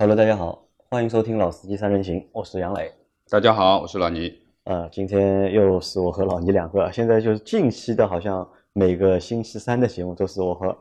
Hello，大家好，欢迎收听《老司机三人行》，我是杨磊。大家好，我是老倪。呃，今天又是我和老倪两个，现在就是近期的，好像每个星期三的节目都是我和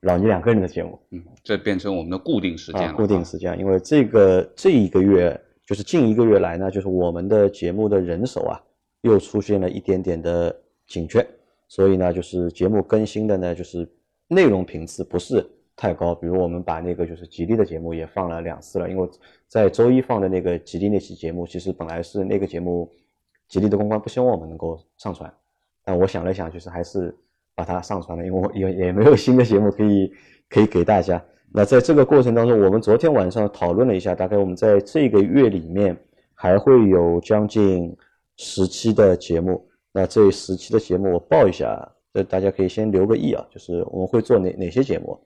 老倪两个人的节目。嗯，这变成我们的固定时间了。固定时间，因为这个这一个月，就是近一个月来呢，就是我们的节目的人手啊，又出现了一点点的紧缺，所以呢，就是节目更新的呢，就是内容频次不是。太高，比如我们把那个就是吉利的节目也放了两次了，因为在周一放的那个吉利那期节目，其实本来是那个节目吉利的公关不希望我们能够上传，但我想了想，就是还是把它上传了，因为我 也也没有新的节目可以可以给大家。那在这个过程当中，我们昨天晚上讨论了一下，大概我们在这个月里面还会有将近十期的节目。那这十期的节目我报一下，这大家可以先留个意啊，就是我们会做哪哪些节目。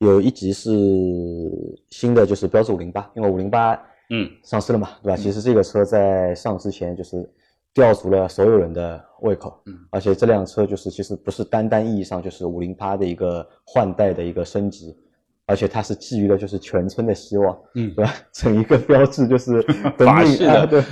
有一集是新的，就是标致五零八，因为五零八嗯上市了嘛，对吧？其实这个车在上市前就是吊足了所有人的胃口，嗯，而且这辆车就是其实不是单单意义上就是五零八的一个换代的一个升级，而且它是寄予了就是全村的希望，嗯，对吧？整一个标志就是 法系的，对，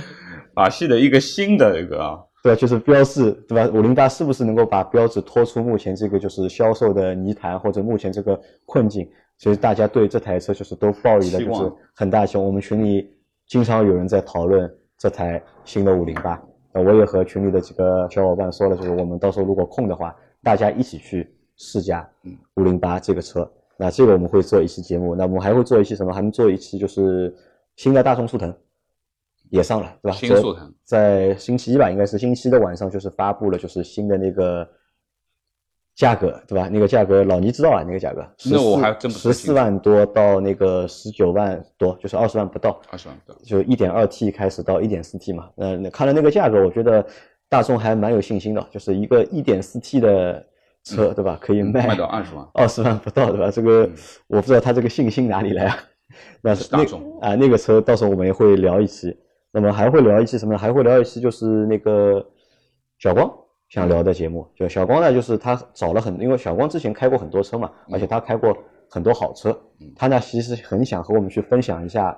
法系的一个新的一个啊。对，就是标致，对吧？五零八是不是能够把标致拖出目前这个就是销售的泥潭，或者目前这个困境？其实大家对这台车就是都抱有的就是很大希望。我们群里经常有人在讨论这台新的五零八，那我也和群里的几个小伙伴说了，就是我们到时候如果空的话，大家一起去试驾五零八这个车。那这个我们会做一期节目，那我们还会做一期什么？还能做一期就是新的大众速腾。也上了，对吧？新速腾在星期一吧，应该是星期一的晚上，就是发布了，就是新的那个价格，对吧？那个价格老倪知道啊，那个价格。那我还真十四万多到那个十九万多，就是二十万不到。二十万不到。就一点二 T 开始到一点四 T 嘛，那看了那个价格，我觉得大众还蛮有信心的，就是一个一点四 T 的车，对吧？可以卖卖到二十万，二十万不到，对吧？这个我不知道他这个信心哪里来啊？那是大众啊，那个车到时候我们也会聊一期。那么还会聊一期什么呢？还会聊一期就是那个小光想聊的节目。就小光呢，就是他找了很，因为小光之前开过很多车嘛，而且他开过很多好车。他呢其实很想和我们去分享一下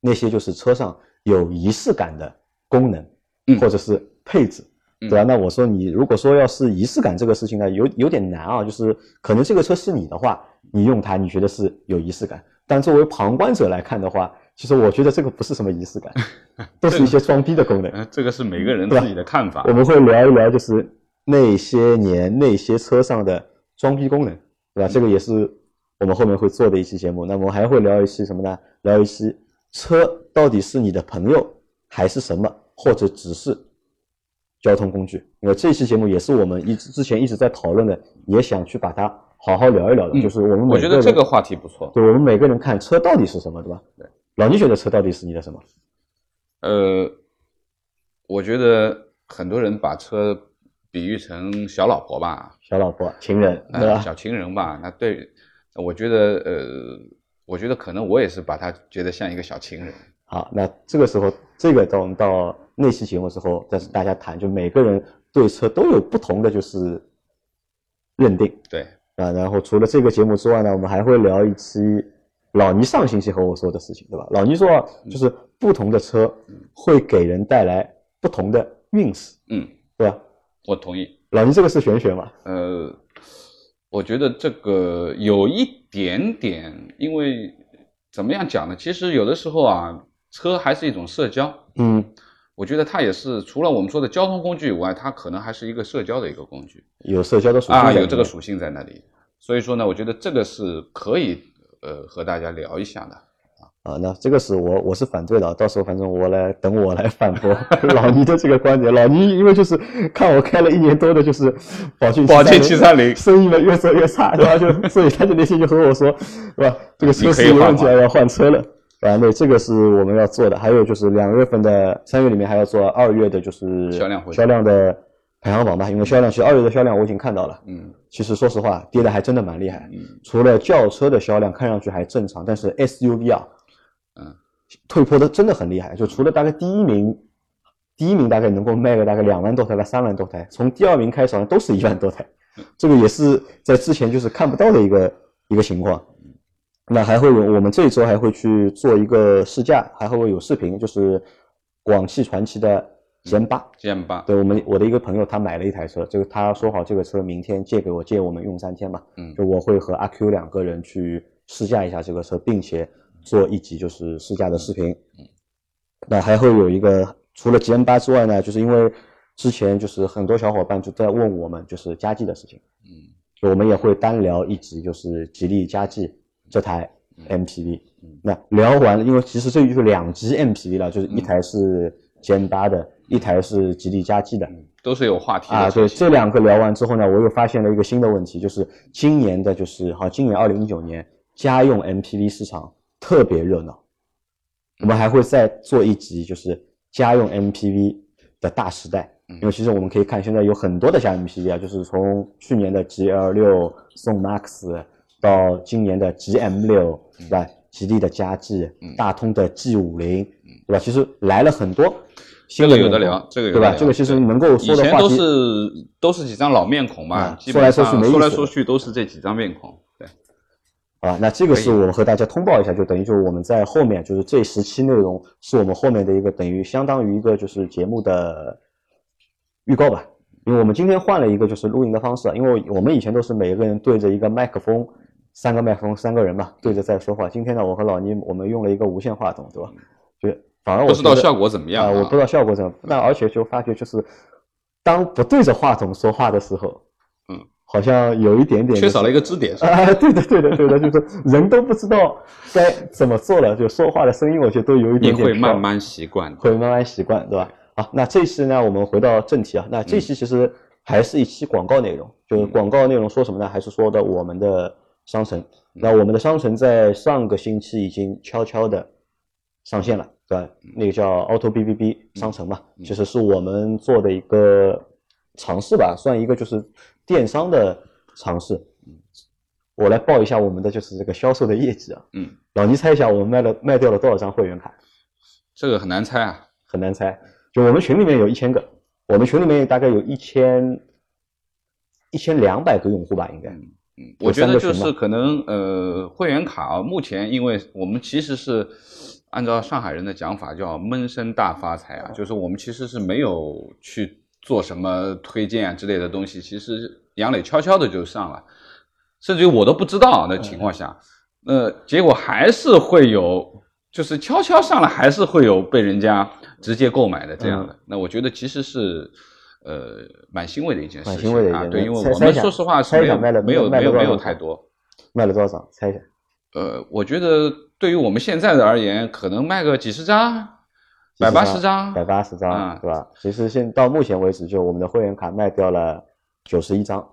那些就是车上有仪式感的功能，或者是配置，对吧？那我说你如果说要是仪式感这个事情呢，有有点难啊。就是可能这个车是你的话，你用它你觉得是有仪式感，但作为旁观者来看的话。其实我觉得这个不是什么仪式感，都是一些装逼的功能。这个是每个人自己的看法。我们会聊一聊，就是那些年那些车上的装逼功能，对吧？这个也是我们后面会做的一期节目。那么还会聊一期什么呢？聊一期车到底是你的朋友还是什么，或者只是交通工具？因为这期节目也是我们一直之前一直在讨论的，也想去把它好好聊一聊的。就是我们我觉得这个话题不错。对我们每个人看车到底是什么，对吧？对。老倪觉得车到底是你的什么？呃，我觉得很多人把车比喻成小老婆吧，小老婆、情人，对吧？小情人吧。那对，我觉得，呃，我觉得可能我也是把它觉得像一个小情人。好，那这个时候，这个到我们到那期节目之后，再是大家谈，就每个人对车都有不同的就是认定。对啊，然后除了这个节目之外呢，我们还会聊一期。老倪上星期和我说的事情，对吧？老倪说，就是不同的车会给人带来不同的运势，嗯，对吧？我同意。老倪这个是玄学嘛？呃，我觉得这个有一点点，因为怎么样讲呢？其实有的时候啊，车还是一种社交，嗯，我觉得它也是除了我们说的交通工具以外，它可能还是一个社交的一个工具，有社交的属性啊，有这个属性在那里。所以说呢，我觉得这个是可以。呃，和大家聊一下呢啊，啊，那这个是我我是反对的，到时候反正我来等我来反驳老倪的这个观点。老倪因为就是看我开了一年多的，就是宝骏宝骏七三零，生意呢越做越差，然后？就所以他就那天就和我说，是吧？这个车是有问题了，要换车了，啊，那这个是我们要做的。还有就是两月份的三月里面还要做二月的，就是销量销量的。排行榜吧，因为销量其实二月的销量我已经看到了，嗯，其实说实话跌的还真的蛮厉害，嗯，除了轿车的销量看上去还正常，但是 SUV 啊，嗯，退坡的真的很厉害，就除了大概第一名，第一名大概能够卖个大概两万多台到三万多台，从第二名开始好像都是一万多台，这个也是在之前就是看不到的一个一个情况，那还会有我们这一周还会去做一个试驾，还会有视频，就是广汽传祺的 GM 八。GM 八，对我们我的一个朋友，他买了一台车，这个他说好这个车明天借给我，借我们用三天嘛。嗯就我会和阿 Q 两个人去试驾一下这个车，并且做一集就是试驾的视频。嗯那还会有一个除了 GM 八之外呢，就是因为之前就是很多小伙伴就在问我们就是佳绩的事情，嗯就我们也会单聊一集就是吉利佳绩这台 MPV。嗯那聊完，因为其实这就是两集 MPV 了，就是一台是 GM 八的，一台是吉利嘉际的。嗯，都是有话题的啊，对，这两个聊完之后呢，我又发现了一个新的问题，就是今年的，就是好，今年二零一九年家用 MPV 市场特别热闹，我们还会再做一集，就是家用 MPV 的大时代。嗯因为其实我们可以看，现在有很多的家用 MPV 啊，就是从去年的 GL 六、宋 MAX 到今年的 GM 六，嗯是吧？吉利的嘉际，大通的 G 五零，对吧？其实来了很多这个有的聊，这个有对吧？的聊这个其实能够说以前都的话题是都是几张老面孔嘛，说来说去上说来说去都是这几张面孔。对，啊，那这个是我们和大家通报一下，就等于就是我们在后面就是这十期内容是我们后面的一个等于相当于一个就是节目的预告吧。因为我们今天换了一个就是录音的方式啊，因为我们以前都是每个人对着一个麦克风，三个麦克风三个人嘛对着在说话。今天呢，我和老倪我们用了一个无线话筒，对吧？就反而我不知道效果怎么样啊，我不知道效果怎么，那而且就发觉就是当不对着话筒说话的时候，嗯，好像有一点点就是缺少了一个支点？啊，对的，对的，对的，就是人都不知道该怎么做了，就说话的声音，我觉得都有一点点飘会慢慢习惯。会慢慢习惯，对吧？好，那这期呢，我们回到正题啊，那这期其实还是一期广告内容，就是广告内容说什么呢？还是说的我们的商城。那我们的商城在上个星期已经悄悄的上线了，对？那个叫 Auto B B B 商城嘛，其实是我们做的一个尝试吧，算一个就是电商的尝试。我来报一下我们的就是这个销售的业绩啊。嗯，老倪猜一下，我们卖了卖掉了多少张会员卡？这个很难猜啊。很难猜。就我们群里面有一千个，我们群里面大概有一千一千两百个用户吧，应该。嗯，我觉得就是可能呃，会员卡啊，目前因为我们其实是按照上海人的讲法叫闷声大发财啊，就是我们其实是没有去做什么推荐啊之类的东西，其实杨磊悄悄的就上了，甚至于我都不知道的情况下，那，结果还是会有，就是悄悄上了，还是会有被人家直接购买的这样的。那我觉得其实是。呃，蛮欣慰的一件事情蛮欣慰的一件啊，对，因为我们说实话是没有没有没有没有太多，卖了多少？猜一下。呃，我觉得对于我们现在的而言，可能卖个几十张，百八十张，百八十张，啊对吧？其实现到目前为止，就我们的会员卡卖掉了九十一张，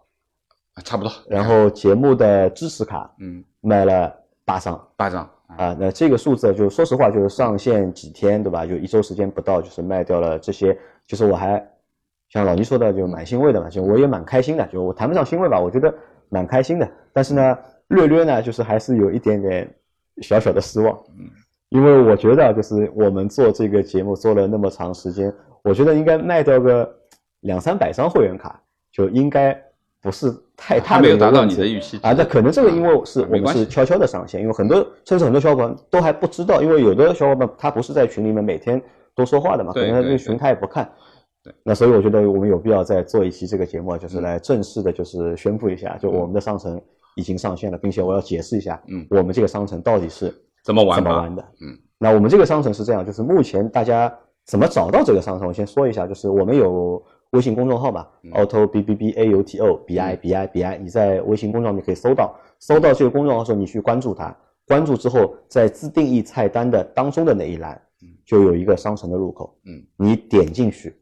差不多。然后节目的支持卡嗯，卖了八张。八张啊，啊，那这个数字就说实话，就是上线几天，对吧？就一周时间不到，就是卖掉了这些。就是我还像老倪说的，就蛮欣慰的嘛，就我也蛮开心的，就我谈不上欣慰吧，我觉得蛮开心的。但是呢，略略呢，就是还是有一点点小小的失望。嗯，因为我觉得就是我们做这个节目做了那么长时间，我觉得应该卖掉个两三百张会员卡，就应该不是太大的没有达到你的预期啊。那可能这个因为是我们是悄悄的上线，因为很多甚至很多小伙伴都还不知道，因为有的小伙伴他不是在群里面每天都说话的嘛，可能他对对这个群他也不看。对，那所以我觉得我们有必要再做一期这个节目就是来正式的，就是宣布一下，就我们的商城已经上线了，并且我要解释一下，嗯我们这个商城到底是怎么玩？怎么玩的。嗯，那我们这个商城是这样，就是目前大家怎么找到这个商城？我先说一下，就是我们有微信公众号嘛、a u t o B B B A U T O B I B I B I，你在微信公众号你可以搜到，搜到这个公众号的时候，你去关注它，关注之后，在自定义菜单的当中的那一栏，就有一个商城的入口，嗯，你点进去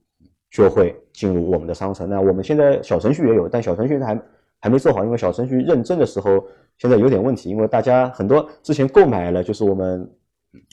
就会进入我们的商城。那我们现在小程序也有，但小程序还还没做好，因为小程序认证的时候现在有点问题，因为大家很多之前购买了就是我们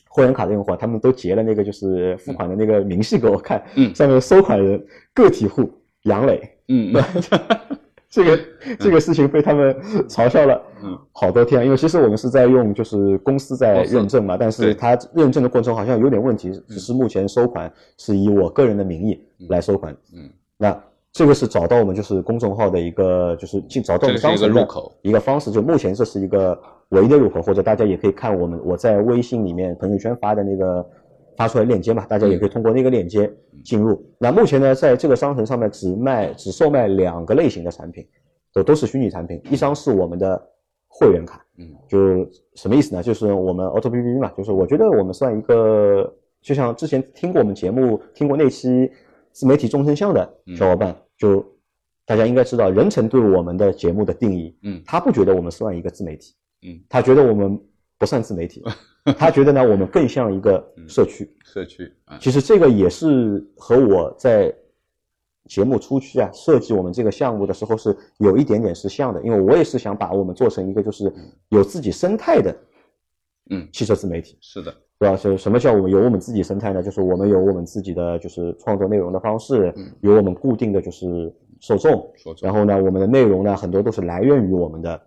会员卡的用户啊，他们都截了那个就是付款的那个明细给我看，嗯。上面收款人个体户杨磊，嗯 嗯。这个这个事情被他们嘲笑了嗯。好多天，因为其实我们是在用就是公司在认证嘛，但是对。它认证的过程中好像有点问题，只是目前收款是以我个人的名义来收款。嗯，那这个是找到我们就是公众号的一个就是进找到我们商城的入口一个方式，就目前这是一个唯一的入口，或者大家也可以看我们我在微信里面朋友圈发的那个发出来链接嘛，大家也可以通过那个链接进入。那目前呢，在这个商城上面只卖只售卖两个类型的产品，都都是虚拟产品，一张是我们的会员卡，嗯，就什么意思呢？就是我们 Auto B B 嘛，就是我觉得我们算一个，就像之前听过我们节目听过那期自媒体众生相的小伙伴，就大家应该知道，任成对我们的节目的定义，嗯。他不觉得我们算一个自媒体，嗯，他觉得我们不算自媒体，他觉得呢我们更像一个社区。社区啊，其实这个也是和我在节目初期啊设计我们这个项目的时候是有一点点是像的，因为我也是想把我们做成一个就是有自己生态的嗯，汽车自媒体，是的，对吧？是什么叫我们有我们自己生态呢？就是我们有我们自己的就是创作内容的方式，嗯有我们固定的就是受众，然后呢，我们的内容呢很多都是来源于我们的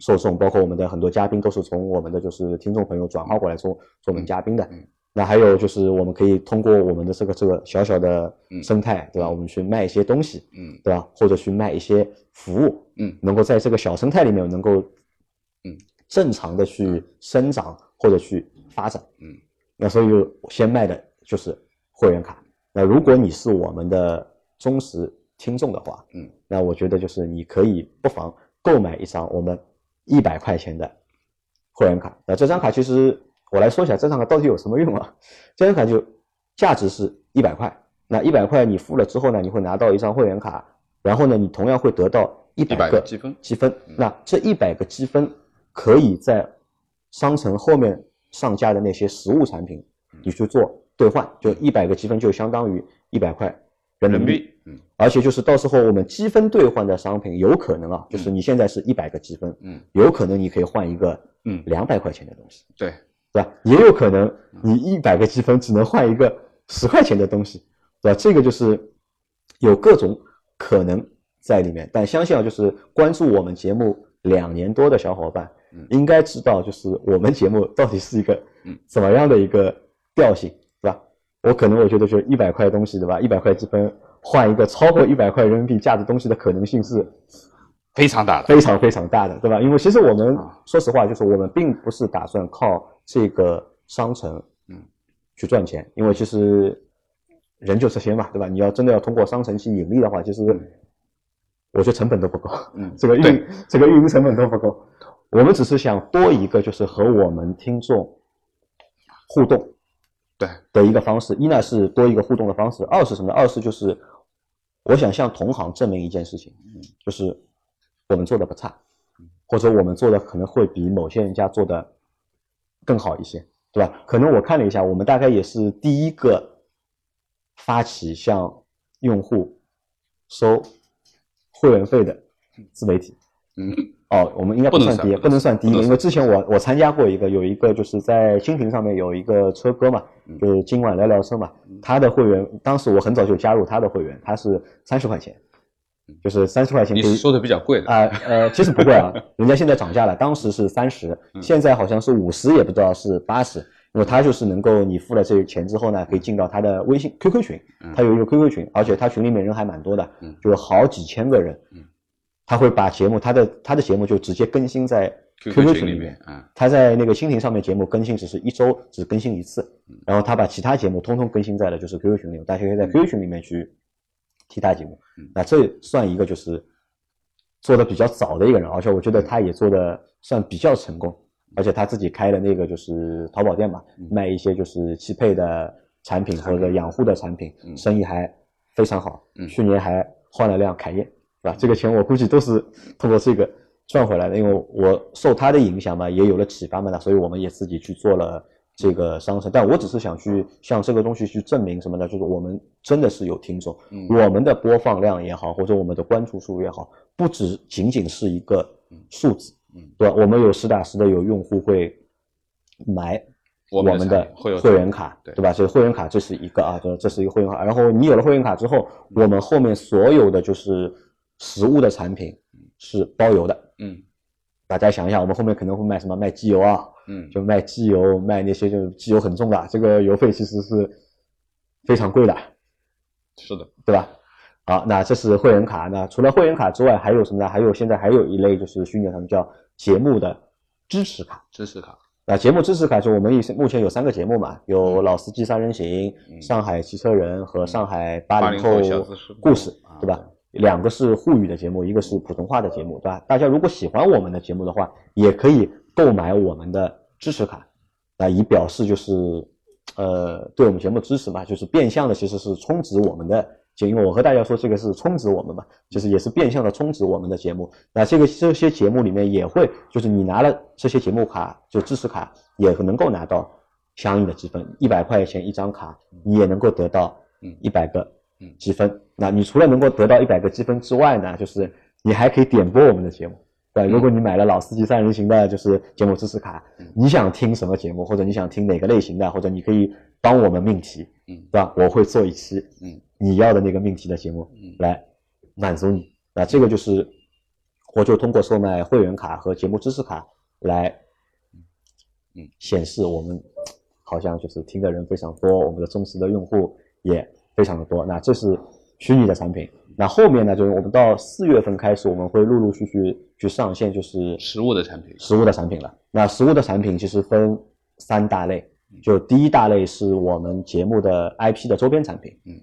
受众，包括我们的很多嘉宾都是从我们的就是听众朋友转化过来做做我们嘉宾的。嗯那还有就是我们可以通过我们的这个这个小小的嗯生态，对吧？我们去卖一些东西，嗯对吧？或者去卖一些服务，嗯能够在这个小生态里面能够，嗯，正常的去生长或者去发展，嗯，那所以就先卖的就是会员卡。那如果你是我们的忠实听众的话，嗯，那我觉得就是你可以不妨购买一张我们一百块钱的会员卡。那这张卡其实我来说一下，这张卡到底有什么用啊？这张卡就价值是一百块，那一百块你付了之后呢，你会拿到一张会员卡，然后呢，你同样会得到一百100个个积分积分。那这一百个积分可以在商城后面上架的那些实物产品，你去做兑换，就一百个积分就相当于一百块人民币。嗯而且就是到时候我们积分兑换的商品，有可能啊，就是你现在是一百个积分，嗯有可能你可以换一个嗯，两百块钱的东西，对，对吧？也有可能你一百个积分只能换一个十块钱的东西，对吧？这个就是有各种可能在里面。但相信啊，就是关注我们节目两年多的小伙伴嗯，应该知道，就是我们节目到底是一个嗯怎么样的一个调性，对吧？我可能我觉得就一百块东西，对吧？一百块积分换一个超过一百块人民币价值东西的可能性是非常大的，非常非常大的，对吧？因为其实我们啊说实话，就是我们并不是打算靠这个商城，嗯，去赚钱，因为其实人就这些嘛，对吧？你要真的要通过商城去盈利的话，其实我觉得成本都不够，嗯这个运这个运营成本都不够。我们只是想多一个，就是和我们听众互动对，的一个方式。一呢是多一个互动的方式，二是什么呢？二是就是我想向同行证明一件事情，就是我们做的不差，或者我们做的可能会比某些人家做的更好一些，对吧？可能我看了一下，我们大概也是第一个发起向用户收会员费的自媒体。嗯哦，我们应该不能算第一，不能算第一个，不能因为之前我我参加过一个，有一个就是在蜻蜓上面有一个车哥嘛，嗯就是今晚聊聊车嘛，他的会员，当时我很早就加入他的会员，他是三十块钱，就是三十块钱你说的比较贵的，啊呃，其实不贵啊，人家现在涨价了，当时是三十，嗯现在好像是五十，也不知道是八十。那么他就是能够你付了这个钱之后呢，可以进到他的微信 QQ 群，他有一个 QQ 群，而且他群里面人还蛮多的嗯，就有好几千个人嗯。他会把节目，他的他的节目就直接更新在 QQ 群里面。他在那个蜻蜓上面节目更新只是一周只更新一次嗯，然后他把其他节目通通更新在了就是 QQ 群里面，大家可以在 QQ 群里面去听他节目嗯。那这算一个就是做的比较早的一个人，而且我觉得他也做的算比较成功，而且他自己开了那个就是淘宝店嘛，嗯卖一些就是汽配的产品或者养护的产品，嗯生意还非常好。嗯去年还换了辆凯宴，是吧？这个钱我估计都是通过这个赚回来的，因为我受他的影响嘛，也有了启发嘛，那所以我们也自己去做了这个商城。但我只是想去向这个东西去证明什么呢？就是我们真的是有听众，嗯我们的播放量也好，或者我们的关注数也好，不只仅仅是一个数字，嗯对吧？我们有实打实的有用户会买我们的会员卡，对对吧？所以会员卡这是一个啊，这这是一个会员卡。然后你有了会员卡之后，我们后面所有的就是实物的产品是包邮的。嗯大家想一下，我们后面可能会卖什么？卖机油啊，嗯就卖机油，卖那些就是机油很重的，这个油费其实是非常贵的，是的，对吧？好，那这是会员卡。那除了会员卡之外，还有什么呢？还有现在还有一类就是虚拟他们叫节目的支持卡。支持卡。那节目支持卡就我们目前有三个节目嘛，有《老司机三人行》、上海汽车人和上海八零后故事，对吧？两个是沪语的节目，一个是普通话的节目，对吧？大家如果喜欢我们的节目的话，也可以购买我们的支持卡，啊，以表示就是呃对我们节目支持嘛，就是变相的其实是充值我们的。就因为我和大家说这个是充值我们嘛，就是也是变相的充值我们的节目。那这个这些节目里面也会，就是你拿了这些节目卡，就支持卡，也能够拿到相应的积分。一百块钱一张卡，你也能够得到一百个积分。那你除了能够得到一百个积分之外呢，就是你还可以点播我们的节目。对，如果你买了老司机三人行的，就是节目支持卡，你想听什么节目，或者你想听哪个类型的，或者你可以帮我们命题，嗯，对吧？我会做一期，嗯。你要的那个命题的节目来满足你，那这个就是我就通过售卖会员卡和节目支持卡来，嗯，显示我们好像就是听的人非常多，我们的忠实的用户也非常的多。那这是虚拟的产品，那后面呢，就是我们到四月份开始，我们会陆陆续续去上线，就是实物的产品，实物的产品了。那实物的产品其实分三大类，就第一大类是我们节目的 IP 的周边产品，嗯。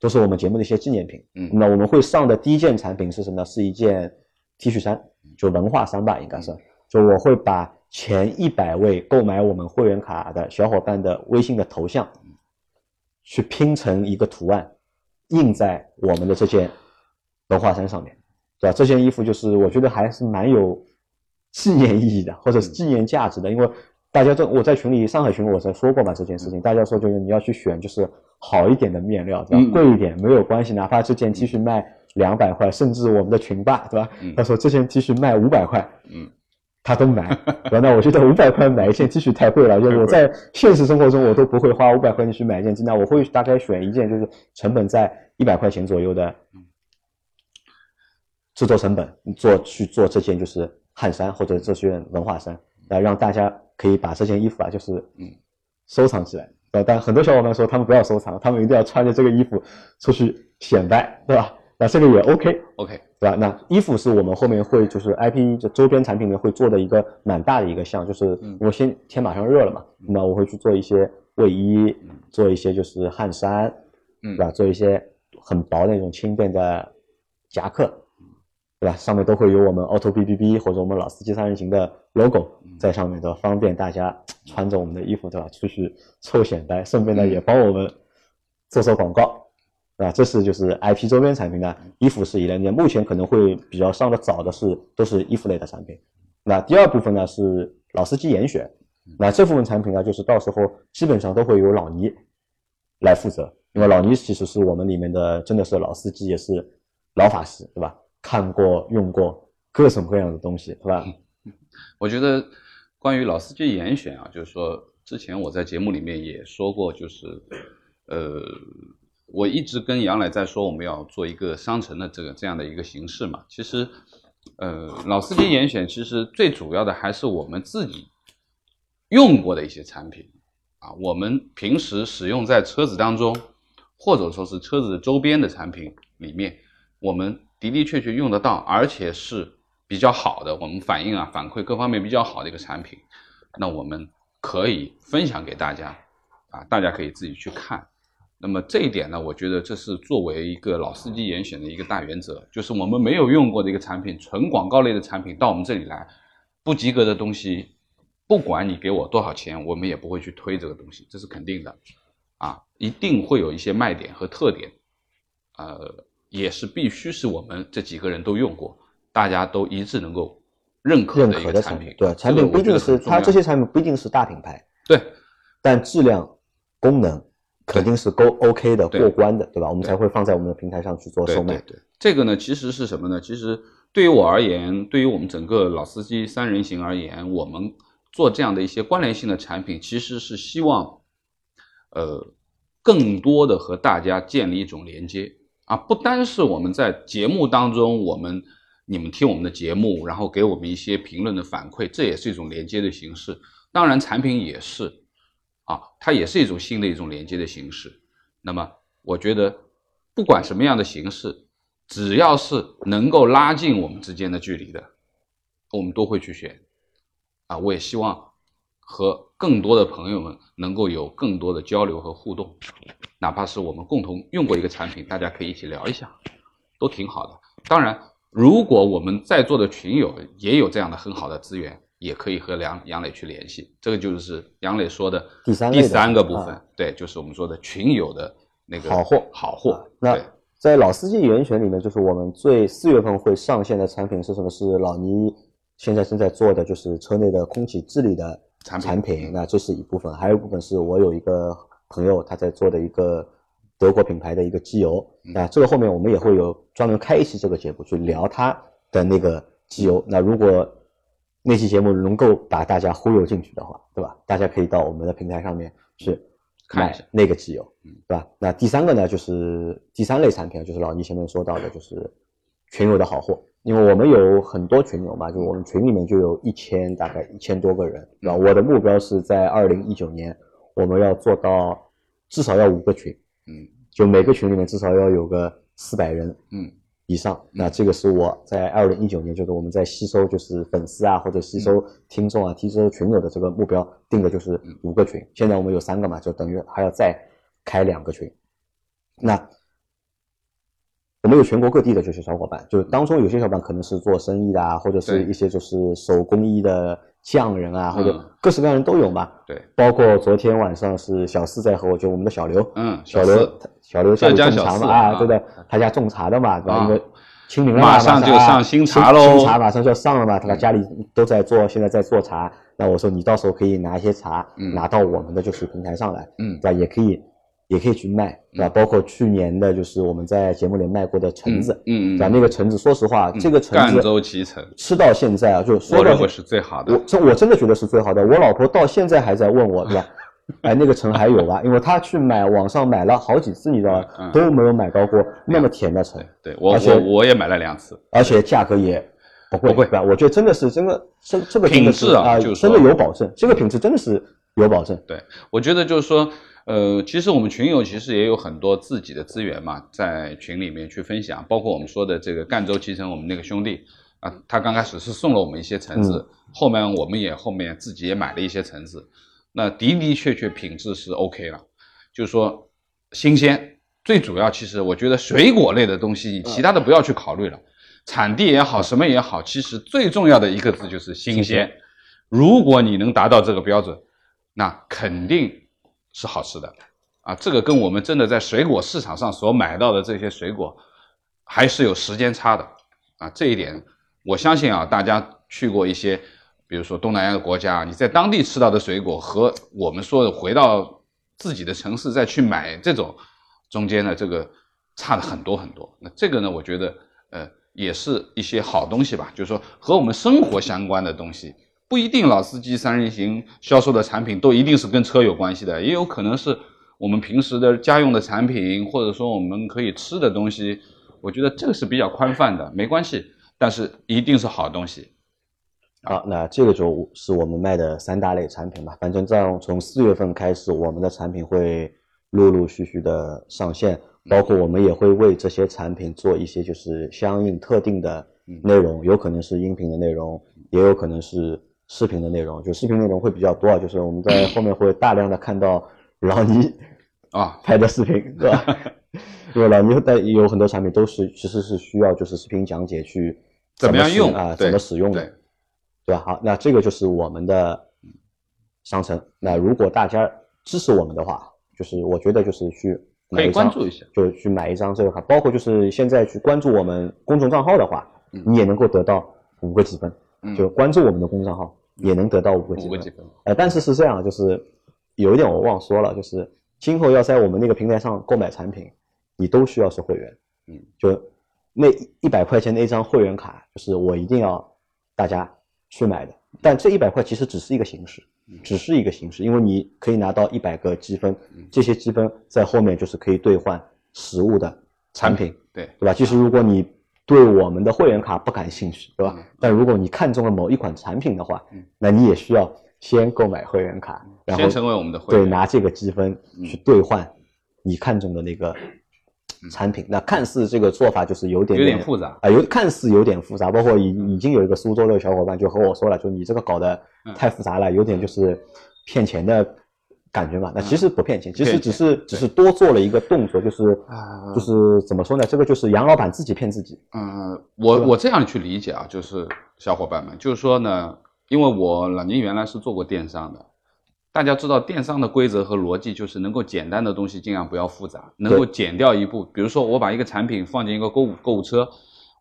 都是我们节目的一些纪念品。嗯，那我们会上的第一件产品是什么呢？是一件 T 恤衫，就文化衫吧，应该是。就我会把前一百位购买我们会员卡的小伙伴的微信的头像，去拼成一个图案，印在我们的这件文化衫上面，对吧？这件衣服就是我觉得还是蛮有纪念意义的，或者是纪念价值的，因为。大家这我在群里上海群我才说过嘛这件事情，大家说就是你要去选就是好一点的面料，对吧？贵一点没有关系，哪怕这件 T 恤卖两百块，甚至我们的群霸，对吧？他说这件 T 恤卖五百块，嗯，他都买。那我觉得五百块买一件 T 恤太贵了，就我在现实生活中我都不会花五百块钱去买一件 T，，那我会大概选一件就是成本在一百块钱左右的制作成本做去做这件就是汗衫或者这件文化衫。来让大家可以把这件衣服啊，就是嗯收藏起来，呃，但很多小伙伴说他们不要收藏，他们一定要穿着这个衣服出去显摆，对吧？那这个也 OK，OK，对吧？那衣服是我们后面会就是 IP 就周边产品里面会做的一个蛮大的一个项，就是我先天马上热了嘛，那我会去做一些卫衣，做一些就是汗衫，嗯，对吧？做一些很薄那种轻便的夹克。对吧？上面都会有我们 Auto B B B 或者我们老司机三人行的 logo 在上面，的，方便大家穿着我们的衣服，对吧？出去凑显摆，顺便呢也帮我们做做广告，对吧？这是就是 I P 周边产品呢，衣服是一类，目前可能会比较上的早的是都是衣服类的产品。那第二部分呢是老司机严选，那这部分产品呢就是到时候基本上都会由老倪来负责，因为老倪其实是我们里面的真的是老司机，也是老法师，对吧？看过用过各种各样的东西，是吧？我觉得关于老司机严选啊，就是说之前我在节目里面也说过，就是呃，我一直跟杨磊在说我们要做一个商城的这个这样的一个形式嘛。其实呃，老司机严选其实最主要的还是我们自己用过的一些产品啊，我们平时使用在车子当中，或者说是车子周边的产品里面，我们。的的确确用得到，而且是比较好的，我们反应啊、反馈各方面比较好的一个产品，那我们可以分享给大家，啊，大家可以自己去看。那么这一点呢，我觉得这是作为一个老司机严选的一个大原则，就是我们没有用过的一个产品，纯广告类的产品到我们这里来，不及格的东西，不管你给我多少钱，我们也不会去推这个东西，这是肯定的，啊，一定会有一些卖点和特点，呃。也是必须是我们这几个人都用过，大家都一致能够认可的一个产品。对，产品不一定是它这些产品不一定是大品牌。对，但质量、功能肯定是够 OK 的、过关的，对吧？我们才会放在我们的平台上去做售卖。对，这个呢，其实是什么呢？其实对于我而言，对于我们整个老司机三人行而言，我们做这样的一些关联性的产品，其实是希望，呃，更多的和大家建立一种连接。啊，不单是我们在节目当中，我们你们听我们的节目，然后给我们一些评论的反馈，这也是一种连接的形式。当然，产品也是，啊，它也是一种新的一种连接的形式。那么，我觉得不管什么样的形式，只要是能够拉近我们之间的距离的，我们都会去选。啊，我也希望和更多的朋友们能够有更多的交流和互动，哪怕是我们共同用过一个产品，大家可以一起聊一下，都挺好的。当然，如果我们在座的群友也有这样的很好的资源，也可以和杨杨磊去联系。这个就是杨磊说的第三第三个部分，啊、对，就是我们说的群友的那个好货，好货。啊、那在老司机源泉里面，就是我们最四月份会上线的产品是什么？是老倪现在正在做的，就是车内的空气治理的产品产品。那这是一部分，还有一部分是我有一个朋友他在做的一个德国品牌的一个机油。嗯那这个后面我们也会有专门开一期这个节目去聊它的那个机油。那如果那期节目能够把大家忽悠进去的话，对吧？大家可以到我们的平台上面去买那个机油，嗯对吧？那第三个呢，就是第三类产品，就是老倪前面说到的，就是群友的好货。因为我们有很多群友嘛，就我们群里面就有一千大概一千多个人，对吧？我的目标是在二零一九年，我们要做到至少要五个群，嗯就每个群里面至少要有个四百人嗯以上。那这个是我在二零一九年，就是我们在吸收就是粉丝啊或者吸收听众啊、吸收群友的这个目标定的就是五个群。现在我们有三个嘛，就等于还要再开两个群。那我们有全国各地的这些小伙伴，就当中有些小伙伴可能是做生意的啊，或者是一些就是手工艺的匠人啊，或者嗯各式各样的人都有嘛。对，包括昨天晚上是小四在和我，就我们的小刘，嗯小刘小刘家里浙江小四种茶嘛，啊，啊。对的，他家种茶的嘛，对吧？啊因为清明了嘛，马上就啊上新茶新喽。新茶马上就要上了嘛，他家里都在做，现在在做茶。那我说你到时候可以拿一些茶嗯。拿到我们的就是平台上来，嗯。对吧？也可以也可以去卖，对吧？包括去年的就是我们在节目里卖过的橙子，嗯嗯对吧？那个橙子，说实话，这个橙子赣子州脐橙，吃到现在啊，就说我认为是最好的我。这我真的觉得是最好的。我老婆到现在还在问我，对吧？哎，那个橙还有吧？因为她去买网上买了好几次，你知道吧？都没有买到过那么甜的橙对，对我而且我我也买了两次。而且价格也不贵，不贵对吧？我觉得真的是真的，这这个品质啊，啊就是真的有保证，这个品质真的是有保证。对，我觉得就是说，呃，其实我们群友其实也有很多自己的资源嘛，在群里面去分享，包括我们说的这个赣州脐橙，我们那个兄弟啊，他刚开始是送了我们一些橙子，后面我们也后面自己也买了一些橙子，那的的确确品质是 OK 了，就是说新鲜。最主要，其实我觉得水果类的东西，其他的不要去考虑了，产地也好，什么也好，其实最重要的一个字就是新新鲜。如果你能达到这个标准，那肯定是好吃的啊！这个跟我们真的在水果市场上所买到的这些水果，还是有时间差的啊！这一点我相信啊，大家去过一些，比如说东南亚的国家，你在当地吃到的水果和我们说的回到自己的城市再去买这种中间的这个差的很多很多。那这个呢，我觉得呃也是一些好东西吧，就是说和我们生活相关的东西。不一定老司机三人行销售的产品都一定是跟车有关系的，也有可能是我们平时的家用的产品，或者说我们可以吃的东西。我觉得这个是比较宽泛的，没关系，但是一定是好东西。好，那这个就是我们卖的三大类产品吧。反正这样从四月份开始，我们的产品会陆陆续续的上线，包括我们也会为这些产品做一些就是相应特定的内容，有可能是音频的内容，也有可能是视频的内容。就视频内容会比较多啊，就是我们在后面会大量的看到老倪啊拍的视频，对吧？因为老倪在有很多产品都是其实是需要就是视频讲解去怎么样用啊，怎么使用的对。对吧？好，那这个就是我们的商城。那如果大家支持我们的话，就是我觉得就是去买可以关注一下，就去买一张这个卡，包括就是现在去关注我们公众账号的话，嗯你也能够得到五个积分。嗯就关注我们的公众账号也能得到五个积分。五个积分。呃，但是是这样，就是有一点我忘说了，就是今后要在我们那个平台上购买产品，你都需要是会员。嗯，就那一百块钱的一张会员卡，就是我一定要大家去买的。但这一百块其实只是一个形式，只是一个形式，因为你可以拿到一百个积分，这些积分在后面就是可以兑换实物的产品，对，对吧？其实如果你对我们的会员卡不感兴趣，对吧？嗯但如果你看中了某一款产品的话，嗯那你也需要先购买会员卡，然后先成为我们的会对。拿这个积分去兑换你看中的那个产品。那看似这个做法就是有点有点复杂啊，有看似有点复杂。包括已已经有一个苏州的小伙伴就和我说了，就你这个搞得太复杂了，有点就是骗钱的感觉嘛。那其实不骗钱，其实只是只是多做了一个动作，就是就是怎么说呢？这个就是杨老板自己骗自己。嗯，我我这样去理解啊，就是小伙伴们，就是说呢，因为我老宁原来是做过电商的。大家知道电商的规则和逻辑，就是能够简单的东西尽量不要复杂，能够减掉一步。比如说，我把一个产品放进一个购物购物车，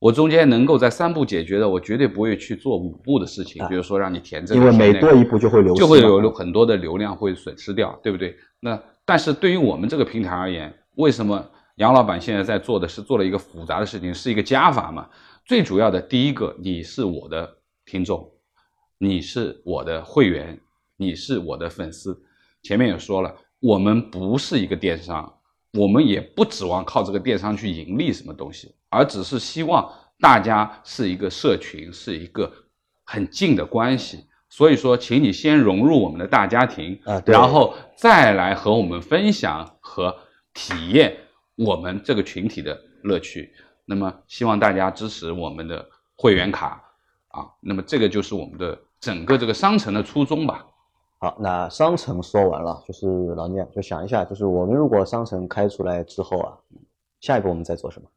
我中间能够在三步解决的，我绝对不会去做五步的事情。比如说让你填这个，因为每多一步就会流，就会有很多的流量会损失掉，对不对？那但是对于我们这个平台而言，为什么杨老板现在在做的是做了一个复杂的事情，是一个加法嘛？最主要的第一个，你是我的听众，你是我的会员。你是我的粉丝，前面也说了，我们不是一个电商，我们也不指望靠这个电商去盈利什么东西，而只是希望大家是一个社群，是一个很近的关系。所以说，请你先融入我们的大家庭啊，然后再来和我们分享和体验我们这个群体的乐趣。那么，希望大家支持我们的会员卡啊。那么，这个就是我们的整个这个商城的初衷吧。好，那商城说完了，就是老聂就想一下，就是我们如果商城开出来之后啊，下一步我们在做什么？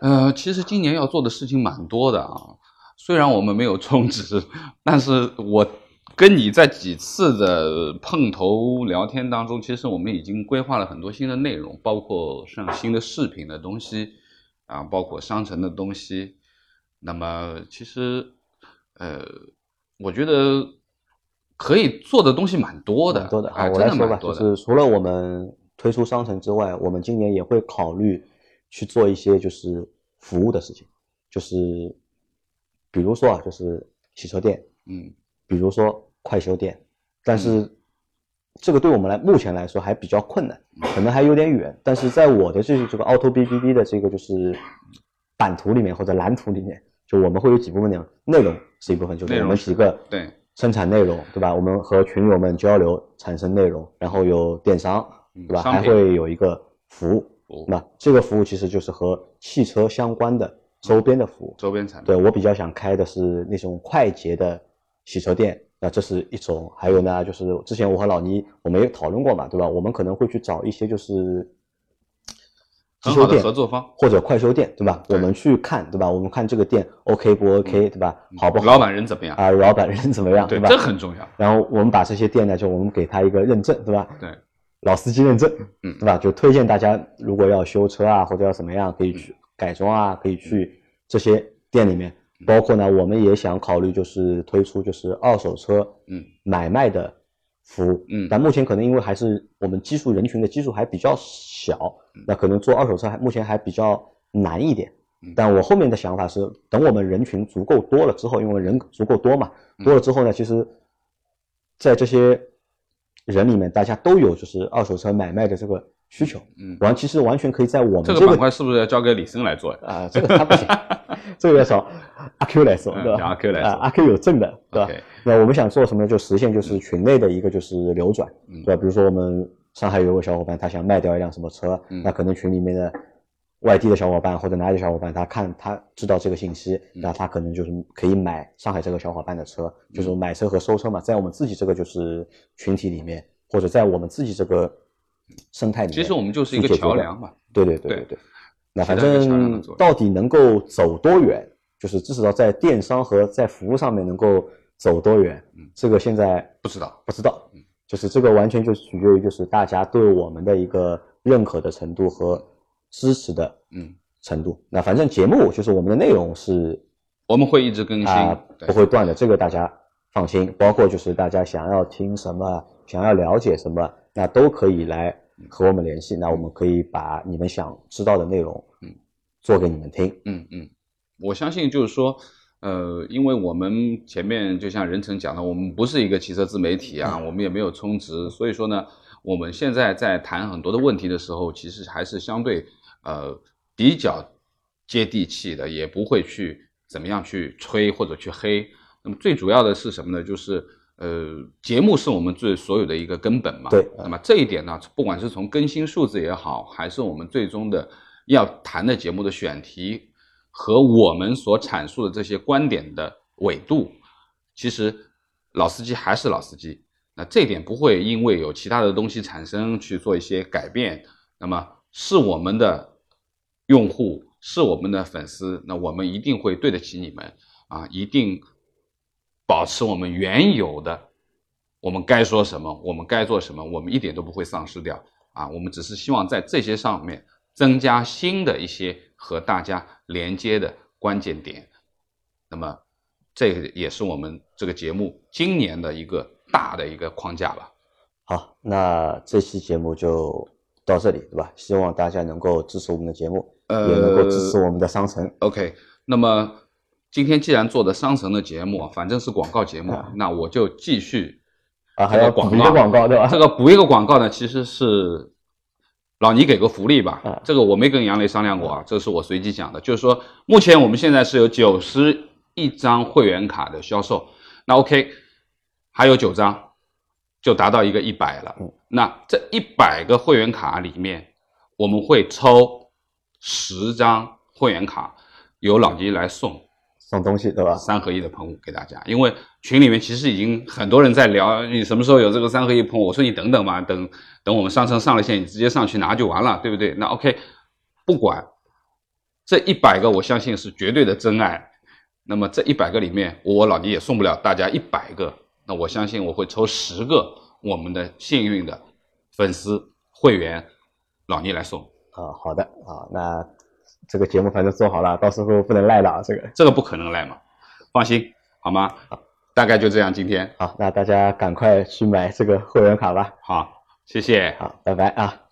呃，其实今年要做的事情蛮多的啊。虽然我们没有充值，但是我跟你在几次的碰头聊天当中，其实我们已经规划了很多新的内容，包括上新的视频的东西啊，包括商城的东西。那么其实，呃，我觉得。可以做的东西蛮多的，多的。啊，我来说吧，就是除了我们推出商城之外，我们今年也会考虑去做一些就是服务的事情，就是比如说啊，就是洗车店，嗯，比如说快修店，但是这个对我们来目前来说还比较困难，可能还有点远。但是在我的这这个 Auto B B B 的这个就是版图里面或者蓝图里面，就我们会有几部分内容，内容是一部分，就是我们几个对。生产内容，对吧？我们和群友们交流，产生内容，然后有电商，对吧？还会有一个服务，那这个服务其实就是和汽车相关的周边的服务，周边产品。对我比较想开的是那种快捷的洗车店，那这是一种。还有呢，就是之前我和老倪我们也讨论过嘛，对吧？我们可能会去找一些就是。很好的合作方或者快修店，对吧？我们去看，对吧？我们看这个店 OK 不 OK，对吧？好不好？老板人怎么样啊？老板人怎么样？对吧？这很重要。然后我们把这些店呢，就我们给他一个认证，对吧？对，老司机认证，嗯，对吧？就推荐大家，如果要修车啊，或者要怎么样，可以去改装啊，可以去这些店里面。包括呢，我们也想考虑，就是推出就是二手车，嗯，买卖的。服务，嗯，但目前可能因为还是我们基数人群的基数还比较小，那可能做二手车还目前还比较难一点。但我后面的想法是，等我们人群足够多了之后，因为人足够多嘛，多了之后呢，其实，在这些人里面，大家都有就是二手车买卖的这个需求，嗯，完其实完全可以在我们这个板块是不是要交给李森来做呀啊？这个他不行，这个要找阿 Q 来做，对吧？阿 Q 来做，阿 Q 有证的，对吧？那我们想做什么？就实现就是群内的一个就是流转，对吧？比如说我们上海有个小伙伴，他想卖掉一辆什么车，那可能群里面的外地的小伙伴或者哪里的小伙伴，他看他知道这个信息，那他可能就是可以买上海这个小伙伴的车，就是买车和收车嘛，在我们自己这个就是群体里面，或者在我们自己这个生态里面，其实我们就是一个桥梁嘛。对对对对对。那反正到底能够走多远，就是至少在电商和在服务上面能够。走多远？嗯，这个现在不知道，不知道。嗯，就是这个完全就取决于就是大家对我们的一个认可的程度和支持的嗯程度。那反正节目就是我们的内容是，我们会一直更新，不会断的，这个大家放心。包括就是大家想要听什么，想要了解什么，那都可以来和我们联系。那我们可以把你们想知道的内容嗯做给你们听。嗯嗯，我相信就是说。呃，因为我们前面就像任成讲的，我们不是一个汽车自媒体啊，我们也没有充值，所以说呢，我们现在在谈很多的问题的时候，其实还是相对呃比较接地气的，也不会去怎么样去吹或者去黑。那么最主要的是什么呢？就是呃，节目是我们最所有的一个根本嘛。对那么这一点呢，不管是从更新数字也好，还是我们最终的要谈的节目的选题和我们所阐述的这些观点的纬度，其实老司机还是老司机。那这一点不会因为有其他的东西产生去做一些改变。那么是我们的用户，是我们的粉丝，那我们一定会对得起你们啊，一定保持我们原有的，我们该说什么，我们该做什么，我们一点都不会丧失掉啊。我们只是希望在这些上面增加新的一些和大家连接的关键点。那么，这也是我们这个节目今年的一个大的一个框架吧。好，那这期节目就到这里，对吧？希望大家能够支持我们的节目，呃也能够支持我们的商城。OK，那么今天既然做的商城的节目，反正是广告节目，啊那我就继续啊，还这个要补一个广告，对吧？这个补一个广告呢，其实是老倪给个福利吧，啊这个我没跟杨磊商量过啊，这是我随机讲的，就是说目前我们现在是有九十一张会员卡的销售，那 OK，还有九张就达到一个一百了。嗯那这一百个会员卡里面，我们会抽十张会员卡，由老倪来送。送东西，对吧？三合一的喷雾给大家，因为群里面其实已经很多人在聊，你什么时候有这个三合一喷雾？我说你等等嘛，等等我们商城上了线，你直接上去拿就完了，对不对？那 OK，不管这一百个，我相信是绝对的真爱。那么这一百个里面，我老倪也送不了大家一百个，那我相信我会抽十个我们的幸运的粉丝会员，老倪来送。啊，好的啊，那这个节目反正做好了，到时候不能赖了啊，这个。这个不可能赖嘛，放心好吗？大概就这样，今天好，那大家赶快去买这个会员卡吧。好，谢谢。好，拜拜啊。